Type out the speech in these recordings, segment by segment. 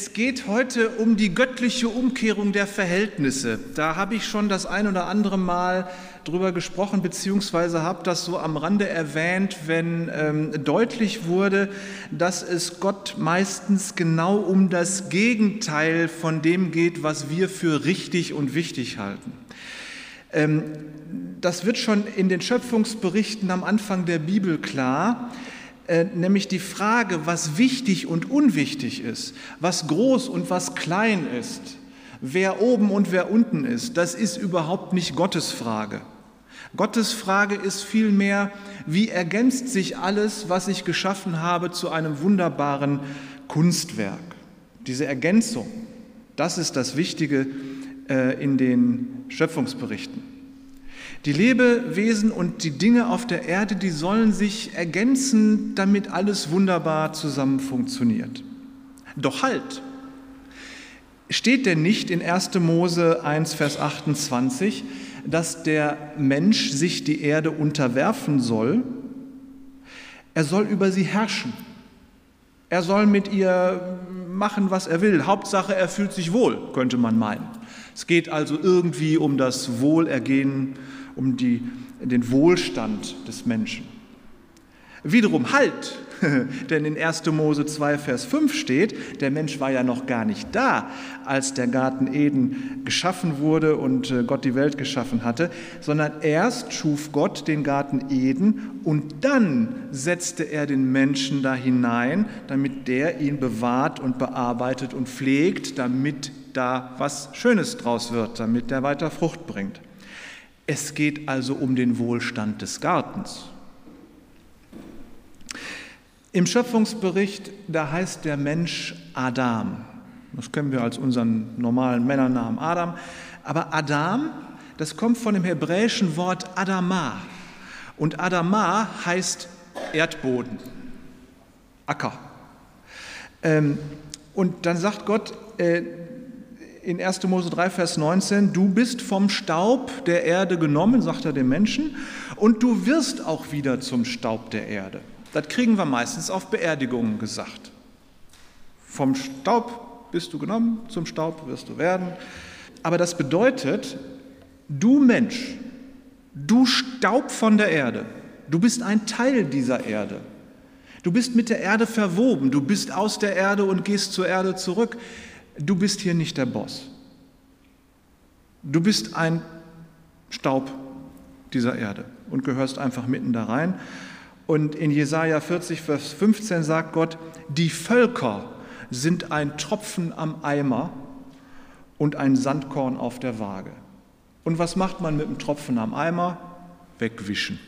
Es geht heute um die göttliche Umkehrung der Verhältnisse. Da habe ich schon das ein oder andere Mal drüber gesprochen, beziehungsweise habe das so am Rande erwähnt, wenn ähm, deutlich wurde, dass es Gott meistens genau um das Gegenteil von dem geht, was wir für richtig und wichtig halten. Ähm, das wird schon in den Schöpfungsberichten am Anfang der Bibel klar. Äh, nämlich die Frage, was wichtig und unwichtig ist, was groß und was klein ist, wer oben und wer unten ist, das ist überhaupt nicht Gottes Frage. Gottes Frage ist vielmehr, wie ergänzt sich alles, was ich geschaffen habe, zu einem wunderbaren Kunstwerk. Diese Ergänzung, das ist das Wichtige äh, in den Schöpfungsberichten. Die Lebewesen und die Dinge auf der Erde, die sollen sich ergänzen, damit alles wunderbar zusammen funktioniert. Doch halt, steht denn nicht in 1. Mose 1, Vers 28, dass der Mensch sich die Erde unterwerfen soll? Er soll über sie herrschen. Er soll mit ihr machen, was er will. Hauptsache, er fühlt sich wohl, könnte man meinen. Es geht also irgendwie um das Wohlergehen um die, den Wohlstand des Menschen. Wiederum Halt, denn in 1. Mose 2, Vers 5 steht, der Mensch war ja noch gar nicht da, als der Garten Eden geschaffen wurde und äh, Gott die Welt geschaffen hatte, sondern erst schuf Gott den Garten Eden und dann setzte er den Menschen da hinein, damit der ihn bewahrt und bearbeitet und pflegt, damit da was Schönes draus wird, damit der weiter Frucht bringt. Es geht also um den Wohlstand des Gartens. Im Schöpfungsbericht, da heißt der Mensch Adam. Das kennen wir als unseren normalen Männernamen Adam. Aber Adam, das kommt von dem hebräischen Wort Adama. Und Adama heißt Erdboden, Acker. Ähm, und dann sagt Gott, äh, in 1. Mose 3, Vers 19, du bist vom Staub der Erde genommen, sagt er dem Menschen, und du wirst auch wieder zum Staub der Erde. Das kriegen wir meistens auf Beerdigungen gesagt. Vom Staub bist du genommen, zum Staub wirst du werden. Aber das bedeutet, du Mensch, du Staub von der Erde, du bist ein Teil dieser Erde. Du bist mit der Erde verwoben, du bist aus der Erde und gehst zur Erde zurück du bist hier nicht der Boss. Du bist ein Staub dieser Erde und gehörst einfach mitten da rein. Und in Jesaja 40, Vers 15 sagt Gott: Die Völker sind ein Tropfen am Eimer und ein Sandkorn auf der Waage. Und was macht man mit dem Tropfen am Eimer? Wegwischen.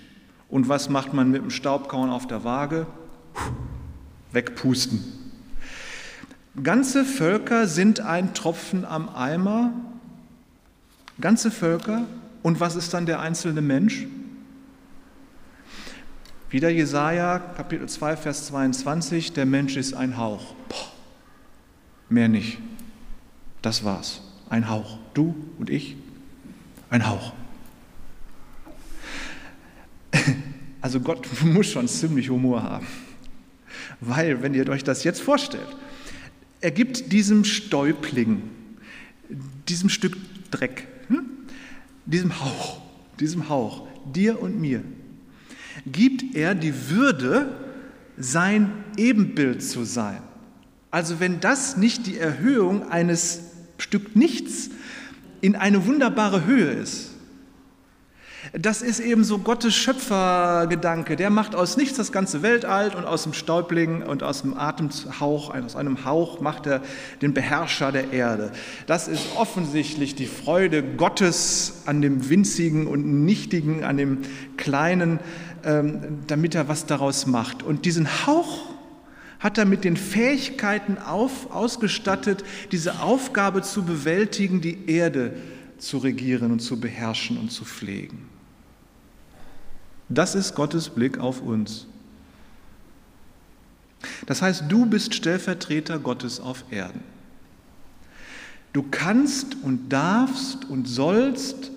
Und was macht man mit dem Staubkorn auf der Waage? Wegpusten. Ganze Völker sind ein Tropfen am Eimer. Ganze Völker. Und was ist dann der einzelne Mensch? Wieder Jesaja, Kapitel 2, Vers 22, der Mensch ist ein Hauch. Boah, mehr nicht. Das war's. Ein Hauch. Du und ich, ein Hauch. Also Gott muss schon ziemlich Humor haben. Weil, wenn ihr euch das jetzt vorstellt, er gibt diesem Stäubling, diesem Stück Dreck, hm, diesem Hauch, diesem Hauch, dir und mir, gibt er die Würde, sein Ebenbild zu sein. Also wenn das nicht die Erhöhung eines Stück Nichts in eine wunderbare Höhe ist, das ist eben so Gottes Schöpfergedanke. Der macht aus nichts das ganze Weltall und aus dem Stäubling und aus dem Atemhauch, aus einem Hauch macht er den Beherrscher der Erde. Das ist offensichtlich die Freude Gottes an dem Winzigen und Nichtigen, an dem Kleinen, ähm, damit er was daraus macht. Und diesen Hauch hat er mit den Fähigkeiten auf, ausgestattet, diese Aufgabe zu bewältigen, die Erde zu regieren und zu beherrschen und zu pflegen. Das ist Gottes Blick auf uns. Das heißt, du bist Stellvertreter Gottes auf Erden. Du kannst und darfst und sollst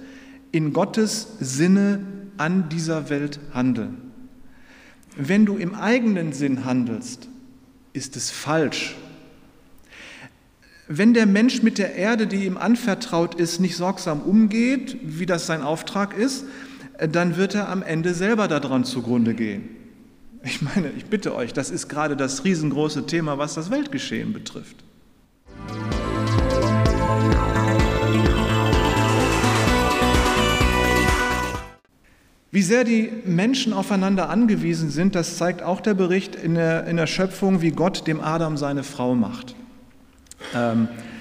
in Gottes Sinne an dieser Welt handeln. Wenn du im eigenen Sinn handelst, ist es falsch. Wenn der Mensch mit der Erde, die ihm anvertraut ist, nicht sorgsam umgeht, wie das sein Auftrag ist, dann wird er am Ende selber daran zugrunde gehen. Ich meine, ich bitte euch, das ist gerade das riesengroße Thema, was das Weltgeschehen betrifft. Wie sehr die Menschen aufeinander angewiesen sind, das zeigt auch der Bericht in der, in der Schöpfung, wie Gott dem Adam seine Frau macht. Ähm, äh,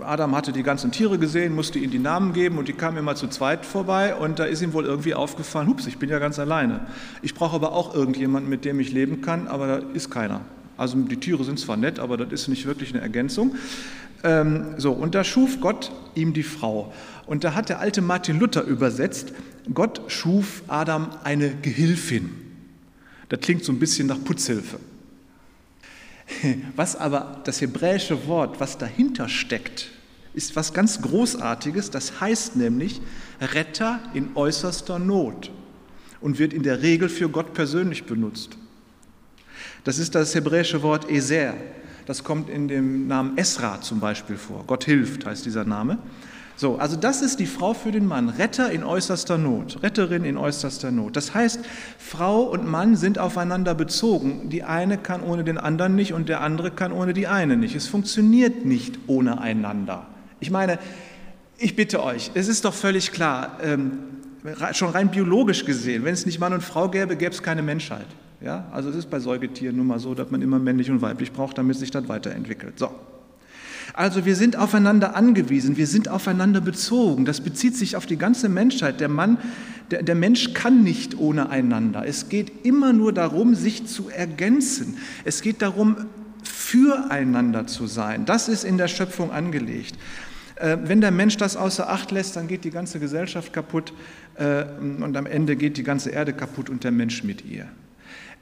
Adam hatte die ganzen Tiere gesehen, musste ihnen die Namen geben und die kamen immer zu zweit vorbei und da ist ihm wohl irgendwie aufgefallen, hups, ich bin ja ganz alleine. Ich brauche aber auch irgendjemanden, mit dem ich leben kann, aber da ist keiner. Also die Tiere sind zwar nett, aber das ist nicht wirklich eine Ergänzung. Ähm, so, und da schuf Gott ihm die Frau. Und da hat der alte Martin Luther übersetzt, Gott schuf Adam eine Gehilfin. Das klingt so ein bisschen nach Putzhilfe. Was aber das hebräische Wort, was dahinter steckt, ist was ganz Großartiges. Das heißt nämlich Retter in äußerster Not und wird in der Regel für Gott persönlich benutzt. Das ist das hebräische Wort Eser. Das kommt in dem Namen Esra zum Beispiel vor. Gott hilft heißt dieser Name. So, also das ist die Frau für den Mann, Retter in äußerster Not, Retterin in äußerster Not. Das heißt, Frau und Mann sind aufeinander bezogen. Die eine kann ohne den anderen nicht und der andere kann ohne die eine nicht. Es funktioniert nicht ohne einander. Ich meine, ich bitte euch, es ist doch völlig klar, ähm, schon rein biologisch gesehen, wenn es nicht Mann und Frau gäbe, gäbe es keine Menschheit. Ja? Also es ist bei Säugetieren nun mal so, dass man immer männlich und weiblich braucht, damit sich das weiterentwickelt. So, also wir sind aufeinander angewiesen, wir sind aufeinander bezogen. Das bezieht sich auf die ganze Menschheit. Der Mann, der, der Mensch kann nicht ohne einander. Es geht immer nur darum, sich zu ergänzen. Es geht darum, füreinander zu sein. Das ist in der Schöpfung angelegt. Äh, wenn der Mensch das außer Acht lässt, dann geht die ganze Gesellschaft kaputt äh, und am Ende geht die ganze Erde kaputt und der Mensch mit ihr.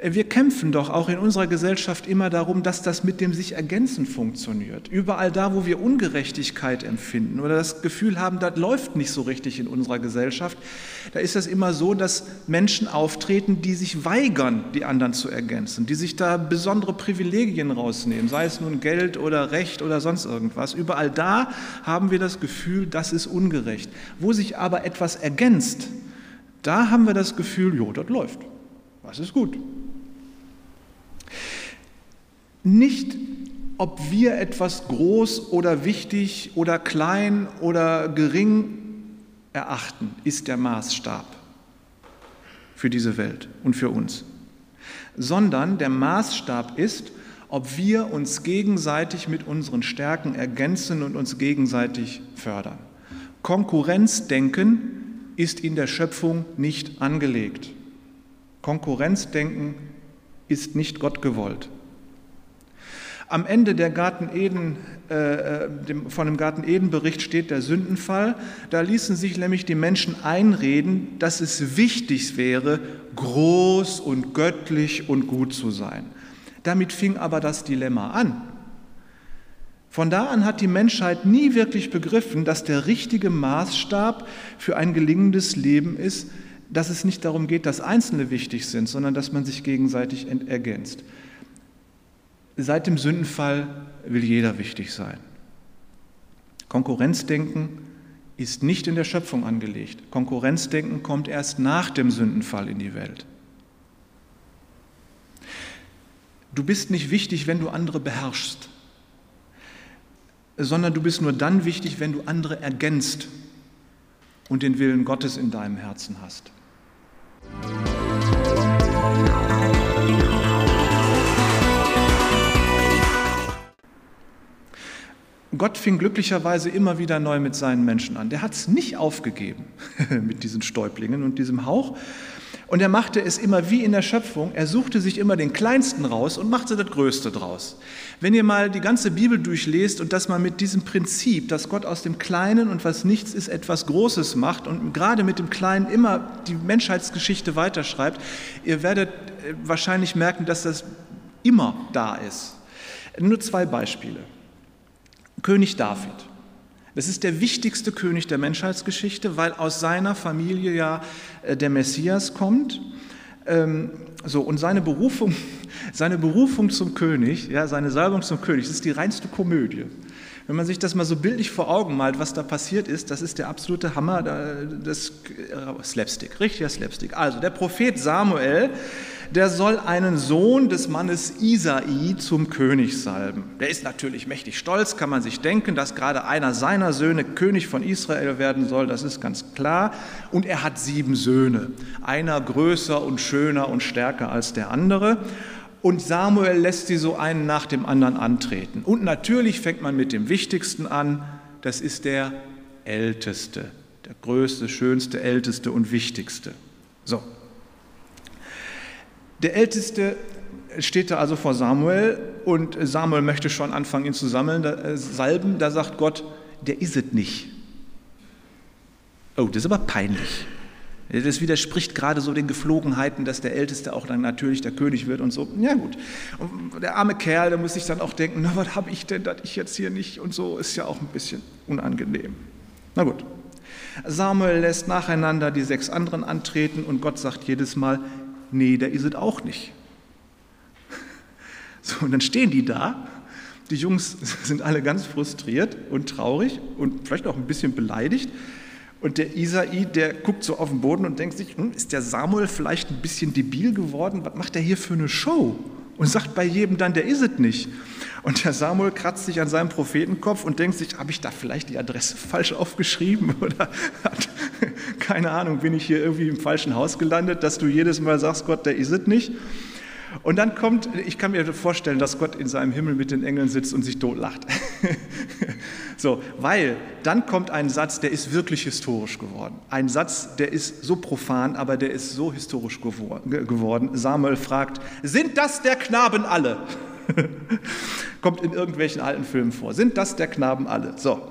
Wir kämpfen doch auch in unserer Gesellschaft immer darum, dass das mit dem sich ergänzen funktioniert. Überall da, wo wir Ungerechtigkeit empfinden oder das Gefühl haben, das läuft nicht so richtig in unserer Gesellschaft, da ist es immer so, dass Menschen auftreten, die sich weigern, die anderen zu ergänzen, die sich da besondere Privilegien rausnehmen, sei es nun Geld oder Recht oder sonst irgendwas. Überall da haben wir das Gefühl, das ist ungerecht. Wo sich aber etwas ergänzt, da haben wir das Gefühl, jo, das läuft. Das ist gut. Nicht, ob wir etwas groß oder wichtig oder klein oder gering erachten, ist der Maßstab für diese Welt und für uns, sondern der Maßstab ist, ob wir uns gegenseitig mit unseren Stärken ergänzen und uns gegenseitig fördern. Konkurrenzdenken ist in der Schöpfung nicht angelegt. Konkurrenzdenken ist nicht Gott gewollt. Am Ende der Garten Eden, äh, äh, dem, von dem Garten Eden-Bericht steht der Sündenfall. Da ließen sich nämlich die Menschen einreden, dass es wichtig wäre, groß und göttlich und gut zu sein. Damit fing aber das Dilemma an. Von da an hat die Menschheit nie wirklich begriffen, dass der richtige Maßstab für ein gelingendes Leben ist, dass es nicht darum geht, dass Einzelne wichtig sind, sondern dass man sich gegenseitig ergänzt. Seit dem Sündenfall will jeder wichtig sein. Konkurrenzdenken ist nicht in der Schöpfung angelegt. Konkurrenzdenken kommt erst nach dem Sündenfall in die Welt. Du bist nicht wichtig, wenn du andere beherrschst, sondern du bist nur dann wichtig, wenn du andere ergänzt und den Willen Gottes in deinem Herzen hast. Musik Gott fing glücklicherweise immer wieder neu mit seinen Menschen an. Der hat es nicht aufgegeben mit diesen Stäublingen und diesem Hauch. Und er machte es immer wie in der Schöpfung. Er suchte sich immer den Kleinsten raus und machte das Größte draus. Wenn ihr mal die ganze Bibel durchlest und das mal mit diesem Prinzip, dass Gott aus dem Kleinen und was nichts ist, etwas Großes macht und gerade mit dem Kleinen immer die Menschheitsgeschichte weiterschreibt, ihr werdet äh, wahrscheinlich merken, dass das immer da ist. Nur zwei Beispiele. König David. Das ist der wichtigste König der Menschheitsgeschichte, weil aus seiner Familie ja äh, der Messias kommt. Ähm, so, und seine Berufung, seine Berufung zum König, ja, seine Salbung zum König, das ist die reinste Komödie. Wenn man sich das mal so bildlich vor Augen malt, was da passiert ist, das ist der absolute Hammer, das äh, Slapstick, richtiger Slapstick. Also der Prophet Samuel, der soll einen Sohn des Mannes Isai zum König salben. Der ist natürlich mächtig stolz, kann man sich denken, dass gerade einer seiner Söhne König von Israel werden soll, das ist ganz klar. Und er hat sieben Söhne, einer größer und schöner und stärker als der andere. Und Samuel lässt sie so einen nach dem anderen antreten. Und natürlich fängt man mit dem Wichtigsten an, das ist der Älteste, der größte, schönste, älteste und wichtigste. So, der Älteste steht da also vor Samuel und Samuel möchte schon anfangen, ihn zu sammeln, äh, salben. Da sagt Gott, der ist es nicht. Oh, das ist aber peinlich. Das widerspricht gerade so den Geflogenheiten, dass der Älteste auch dann natürlich der König wird und so. Ja gut, und der arme Kerl, der muss sich dann auch denken, na was habe ich denn, dass ich jetzt hier nicht und so, ist ja auch ein bisschen unangenehm. Na gut, Samuel lässt nacheinander die sechs anderen antreten und Gott sagt jedes Mal, nee, der ist es auch nicht. So, und dann stehen die da. Die Jungs sind alle ganz frustriert und traurig und vielleicht auch ein bisschen beleidigt. Und der Isai, der guckt so auf den Boden und denkt sich, hm, ist der Samuel vielleicht ein bisschen debil geworden? Was macht der hier für eine Show? Und sagt bei jedem dann, der ist es nicht. Und der Samuel kratzt sich an seinem Prophetenkopf und denkt sich, habe ich da vielleicht die Adresse falsch aufgeschrieben? Oder hat, keine Ahnung, bin ich hier irgendwie im falschen Haus gelandet, dass du jedes Mal sagst, Gott, der ist es nicht? Und dann kommt, ich kann mir vorstellen, dass Gott in seinem Himmel mit den Engeln sitzt und sich totlacht. so, weil dann kommt ein Satz, der ist wirklich historisch geworden. Ein Satz, der ist so profan, aber der ist so historisch geworden. Samuel fragt, sind das der Knaben alle? kommt in irgendwelchen alten Filmen vor. Sind das der Knaben alle? So.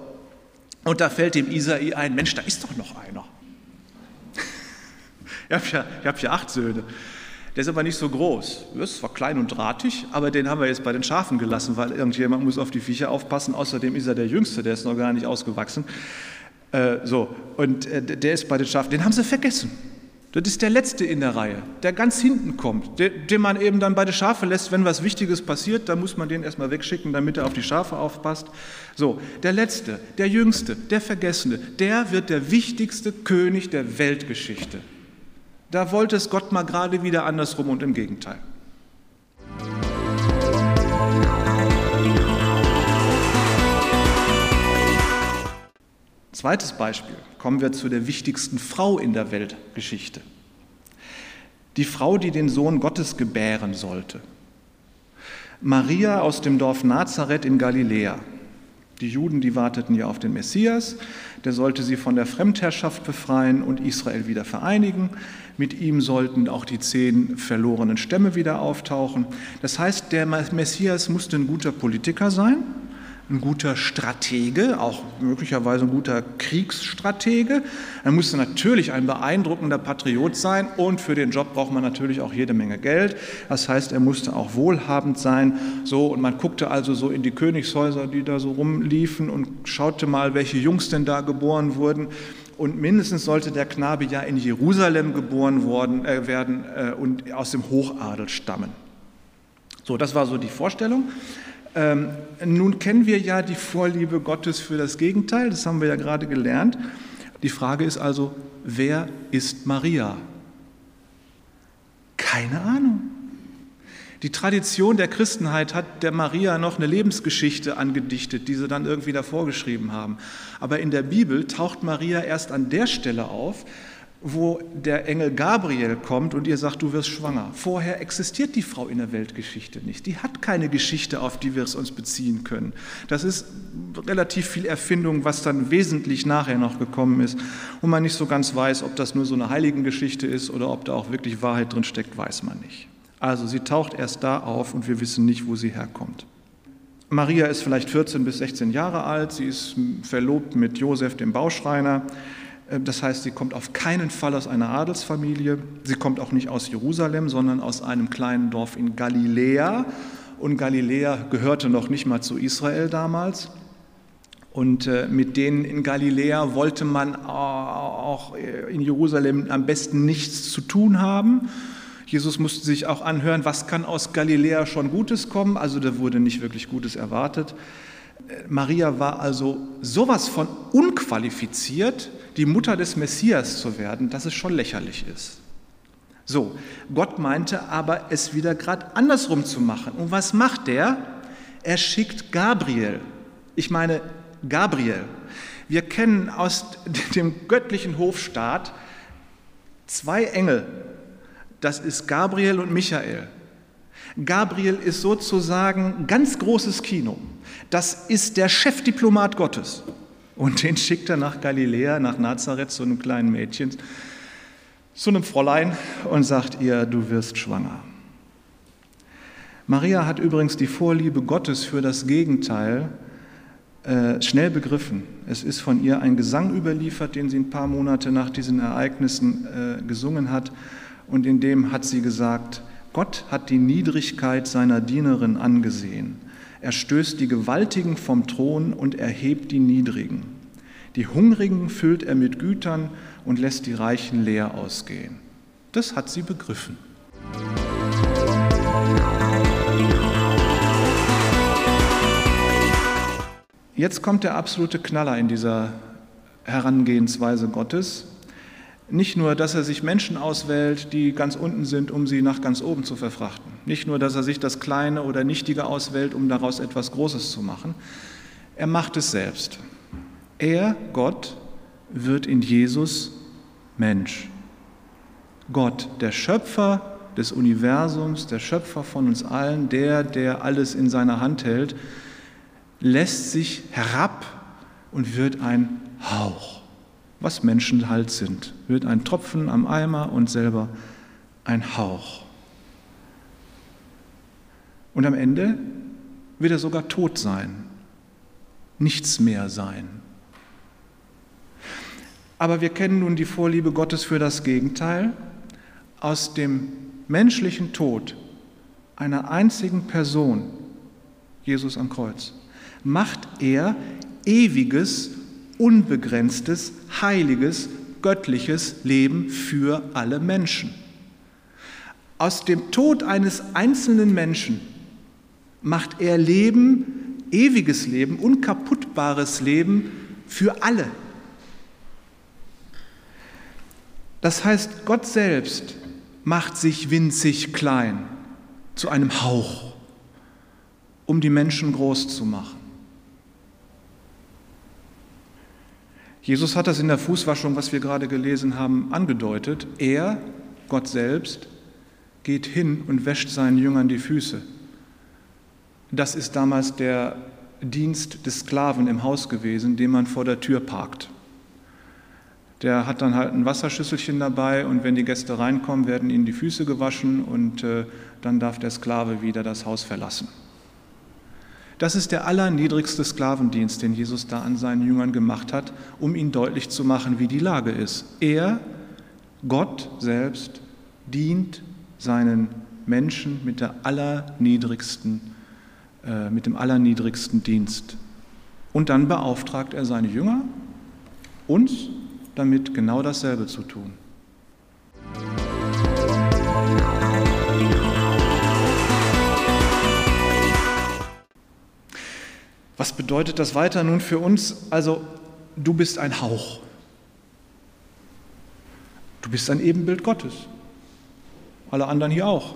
Und da fällt dem Isai ein, Mensch, da ist doch noch einer. ich habe ja, hab ja acht Söhne. Der ist aber nicht so groß. Ist zwar klein und drahtig, aber den haben wir jetzt bei den Schafen gelassen, weil irgendjemand muss auf die Viecher aufpassen. Außerdem ist er der Jüngste, der ist noch gar nicht ausgewachsen. Äh, so, und äh, der ist bei den Schafen. Den haben sie vergessen. Das ist der Letzte in der Reihe, der ganz hinten kommt, der, den man eben dann bei den Schafen lässt, wenn was Wichtiges passiert, dann muss man den erstmal wegschicken, damit er auf die Schafe aufpasst. So, der Letzte, der Jüngste, der Vergessene, der wird der wichtigste König der Weltgeschichte. Da wollte es Gott mal gerade wieder andersrum und im Gegenteil. Zweites Beispiel, kommen wir zu der wichtigsten Frau in der Weltgeschichte. Die Frau, die den Sohn Gottes gebären sollte. Maria aus dem Dorf Nazareth in Galiläa. Die Juden, die warteten ja auf den Messias, der sollte sie von der Fremdherrschaft befreien und Israel wieder vereinigen. Mit ihm sollten auch die zehn verlorenen Stämme wieder auftauchen. Das heißt, der Messias musste ein guter Politiker sein, ein guter Stratege, auch möglicherweise ein guter Kriegsstratege. Er musste natürlich ein beeindruckender Patriot sein und für den Job braucht man natürlich auch jede Menge Geld. Das heißt, er musste auch wohlhabend sein. So und man guckte also so in die Königshäuser, die da so rumliefen und schaute mal, welche Jungs denn da geboren wurden und mindestens sollte der Knabe ja in Jerusalem geboren worden, äh, werden äh, und aus dem Hochadel stammen. So, das war so die Vorstellung. Ähm, nun kennen wir ja die Vorliebe Gottes für das Gegenteil, das haben wir ja gerade gelernt. Die Frage ist also, wer ist Maria? Keine Ahnung. Die Tradition der Christenheit hat der Maria noch eine Lebensgeschichte angedichtet, die sie dann irgendwie davor geschrieben haben. Aber in der Bibel taucht Maria erst an der Stelle auf, wo der Engel Gabriel kommt und ihr sagt, du wirst schwanger. Vorher existiert die Frau in der Weltgeschichte nicht. Die hat keine Geschichte, auf die wir es uns beziehen können. Das ist relativ viel Erfindung, was dann wesentlich nachher noch gekommen ist und man nicht so ganz weiß, ob das nur so eine Heiligengeschichte ist oder ob da auch wirklich Wahrheit drin steckt, weiß man nicht. Also sie taucht erst da auf und wir wissen nicht, wo sie herkommt. Maria ist vielleicht 14 bis 16 Jahre alt, sie ist verlobt mit Josef, dem Bauschreiner. Äh, das heißt, sie kommt auf keinen Fall aus einer Adelsfamilie. Sie kommt auch nicht aus Jerusalem, sondern aus einem kleinen Dorf in Galiläa. Und Galiläa gehörte noch nicht mal zu Israel damals. Und äh, mit denen in Galiläa wollte man auch in Jerusalem am besten nichts zu tun haben. Jesus musste sich auch anhören, was kann aus Galiläa schon Gutes kommen. Also da wurde nicht wirklich Gutes erwartet. Maria war also sowas von unqualifiziert, die Mutter des Messias zu werden, dass es schon lächerlich ist. So, Gott meinte aber, es wieder gerade andersrum zu machen. Und was macht er? Er schickt Gabriel. Ich meine, Gabriel. Wir kennen aus dem göttlichen Hofstaat zwei Engel. Das ist Gabriel und Michael. Gabriel ist sozusagen ganz großes Kino. Das ist der Chefdiplomat Gottes. Und den schickt er nach Galiläa, nach Nazareth, zu einem kleinen Mädchen, zu einem Fräulein und sagt ihr, du wirst schwanger. Maria hat übrigens die Vorliebe Gottes für das Gegenteil äh, schnell begriffen. Es ist von ihr ein Gesang überliefert, den sie ein paar Monate nach diesen Ereignissen äh, gesungen hat. Und in dem hat sie gesagt, Gott hat die Niedrigkeit seiner Dienerin angesehen. Er stößt die Gewaltigen vom Thron und erhebt die Niedrigen. Die Hungrigen füllt er mit Gütern und lässt die Reichen leer ausgehen. Das hat sie begriffen. Jetzt kommt der absolute Knaller in dieser Herangehensweise Gottes. Nicht nur, dass er sich Menschen auswählt, die ganz unten sind, um sie nach ganz oben zu verfrachten. Nicht nur, dass er sich das Kleine oder Nichtige auswählt, um daraus etwas Großes zu machen. Er macht es selbst. Er, Gott, wird in Jesus Mensch. Gott, der Schöpfer des Universums, der Schöpfer von uns allen, der, der alles in seiner Hand hält, lässt sich herab und wird ein Hauch, was Menschen halt sind, wird ein Tropfen am Eimer und selber ein Hauch. Und am Ende wird er sogar tot sein, nichts mehr sein. Aber wir kennen nun die Vorliebe Gottes für das Gegenteil. Aus dem menschlichen Tod einer einzigen Person, Jesus am Kreuz, macht er ewiges, unbegrenztes, heiliges, göttliches Leben für alle Menschen. Aus dem Tod eines einzelnen Menschen macht er Leben, ewiges Leben, unkaputtbares Leben für alle. Das heißt, Gott selbst macht sich winzig klein zu einem Hauch, um die Menschen groß zu machen. Jesus hat das in der Fußwaschung, was wir gerade gelesen haben, angedeutet. Er, Gott selbst, geht hin und wäscht seinen Jüngern die Füße. Das ist damals der Dienst des Sklaven im Haus gewesen, den man vor der Tür parkt. Der hat dann halt ein Wasserschüsselchen dabei und wenn die Gäste reinkommen, werden ihnen die Füße gewaschen und äh, dann darf der Sklave wieder das Haus verlassen. Das ist der allerniedrigste Sklavendienst, den Jesus da an seinen Jüngern gemacht hat, um ihnen deutlich zu machen, wie die Lage ist. Er, Gott selbst, dient seinen Menschen mit, der allerniedrigsten, äh, mit dem allerniedrigsten Dienst. Und dann beauftragt er seine Jünger, uns damit genau dasselbe zu tun. Was bedeutet das weiter nun für uns? Also, du bist ein Hauch. Du bist ein Ebenbild Gottes. Alle anderen hier auch.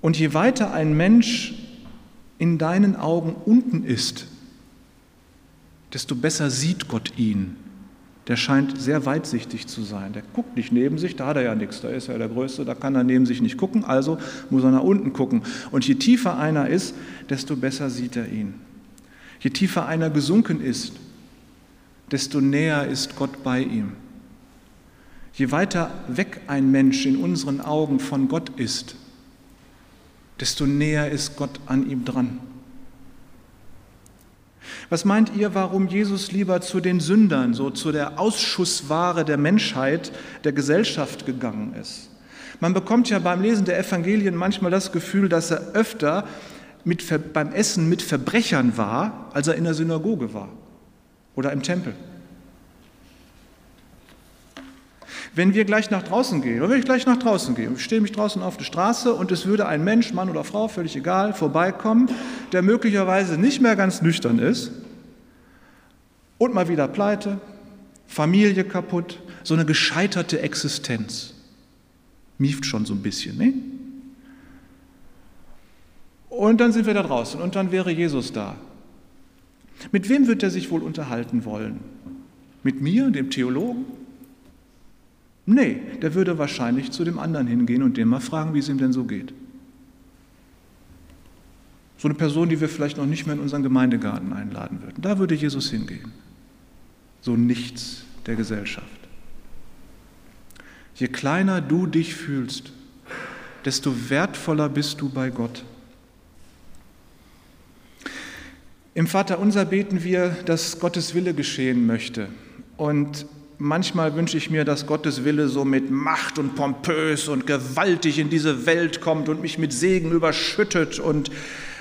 Und je weiter ein Mensch in deinen Augen unten ist, desto besser sieht Gott ihn der scheint sehr weitsichtig zu sein. Der guckt nicht neben sich, da hat er ja nichts, da ist er der Größte, da kann er neben sich nicht gucken, also muss er nach unten gucken. Und je tiefer einer ist, desto besser sieht er ihn. Je tiefer einer gesunken ist, desto näher ist Gott bei ihm. Je weiter weg ein Mensch in unseren Augen von Gott ist, desto näher ist Gott an ihm dran. Was meint ihr, warum Jesus lieber zu den Sündern, so zu der Ausschussware der Menschheit, der Gesellschaft gegangen ist? Man bekommt ja beim Lesen der Evangelien manchmal das Gefühl, dass er öfter mit, beim Essen mit Verbrechern war, als er in der Synagoge war oder im Tempel. Wenn wir gleich nach draußen gehen, oder wenn ich gleich nach draußen gehe ich stehe mich draußen auf der Straße und es würde ein Mensch, Mann oder Frau, völlig egal, vorbeikommen, der möglicherweise nicht mehr ganz nüchtern ist und mal wieder pleite, Familie kaputt, so eine gescheiterte Existenz. Mieft schon so ein bisschen, ne? Und dann sind wir da draußen und dann wäre Jesus da. Mit wem wird er sich wohl unterhalten wollen? Mit mir, dem Theologen? Nee, der würde wahrscheinlich zu dem anderen hingehen und den mal fragen, wie es ihm denn so geht. So eine Person, die wir vielleicht noch nicht mehr in unseren Gemeindegarten einladen würden. Da würde Jesus hingehen. So nichts der Gesellschaft. Je kleiner du dich fühlst, desto wertvoller bist du bei Gott. Im Vater unser beten wir, dass Gottes Wille geschehen möchte. Und manchmal wünsche ich mir, dass Gottes Wille so mit Macht und pompös und gewaltig in diese Welt kommt und mich mit Segen überschüttet und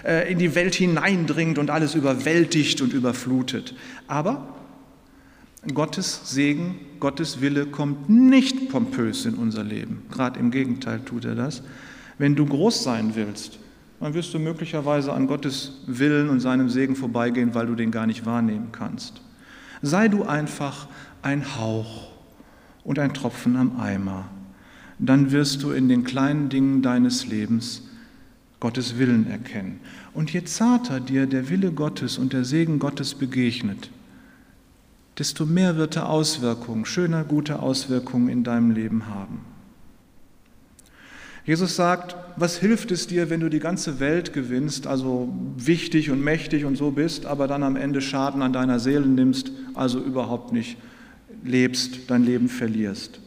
äh, in die Welt hineindringt und alles überwältigt und überflutet. Aber Gottes Segen, Gottes Wille kommt nicht pompös in unser Leben. Gerade im Gegenteil tut er das. Wenn du groß sein willst, dann wirst du möglicherweise an Gottes Willen und seinem Segen vorbeigehen, weil du den gar nicht wahrnehmen kannst. Sei du einfach ein Hauch und ein Tropfen am Eimer. Dann wirst du in den kleinen Dingen deines Lebens Gottes Willen erkennen. Und je zarter dir der Wille Gottes und der Segen Gottes begegnet, desto mehr wird er Auswirkungen, schöner, gute Auswirkungen in deinem Leben haben. Jesus sagt, was hilft es dir, wenn du die ganze Welt gewinnst, also wichtig und mächtig und so bist, aber dann am Ende Schaden an deiner Seele nimmst, also überhaupt nicht lebst, dein Leben verlierst.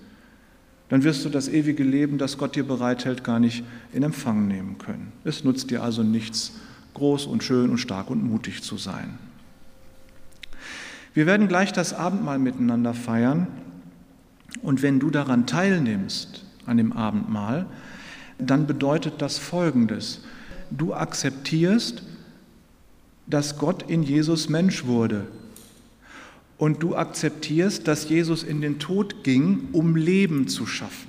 Dann wirst du das ewige Leben, das Gott dir bereithält, gar nicht in Empfang nehmen können. Es nutzt dir also nichts, groß und schön und stark und mutig zu sein. Wir werden gleich das Abendmahl miteinander feiern und wenn du daran teilnimmst, an dem Abendmahl, dann bedeutet das Folgendes. Du akzeptierst, dass Gott in Jesus Mensch wurde. Und du akzeptierst, dass Jesus in den Tod ging, um Leben zu schaffen.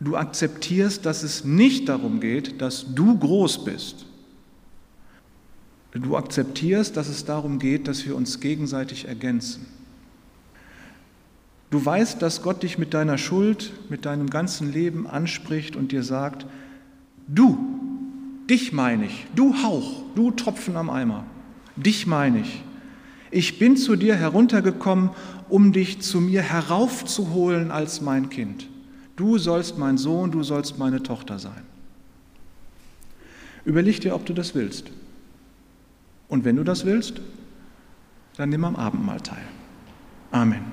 Du akzeptierst, dass es nicht darum geht, dass du groß bist. Du akzeptierst, dass es darum geht, dass wir uns gegenseitig ergänzen. Du weißt, dass Gott dich mit deiner Schuld, mit deinem ganzen Leben anspricht und dir sagt, du, dich meine ich, du Hauch, du Tropfen am Eimer, dich meine ich. Ich bin zu dir heruntergekommen, um dich zu mir heraufzuholen als mein Kind. Du sollst mein Sohn, du sollst meine Tochter sein. Überleg dir, ob du das willst. Und wenn du das willst, dann nimm am Abendmahl teil. Amen.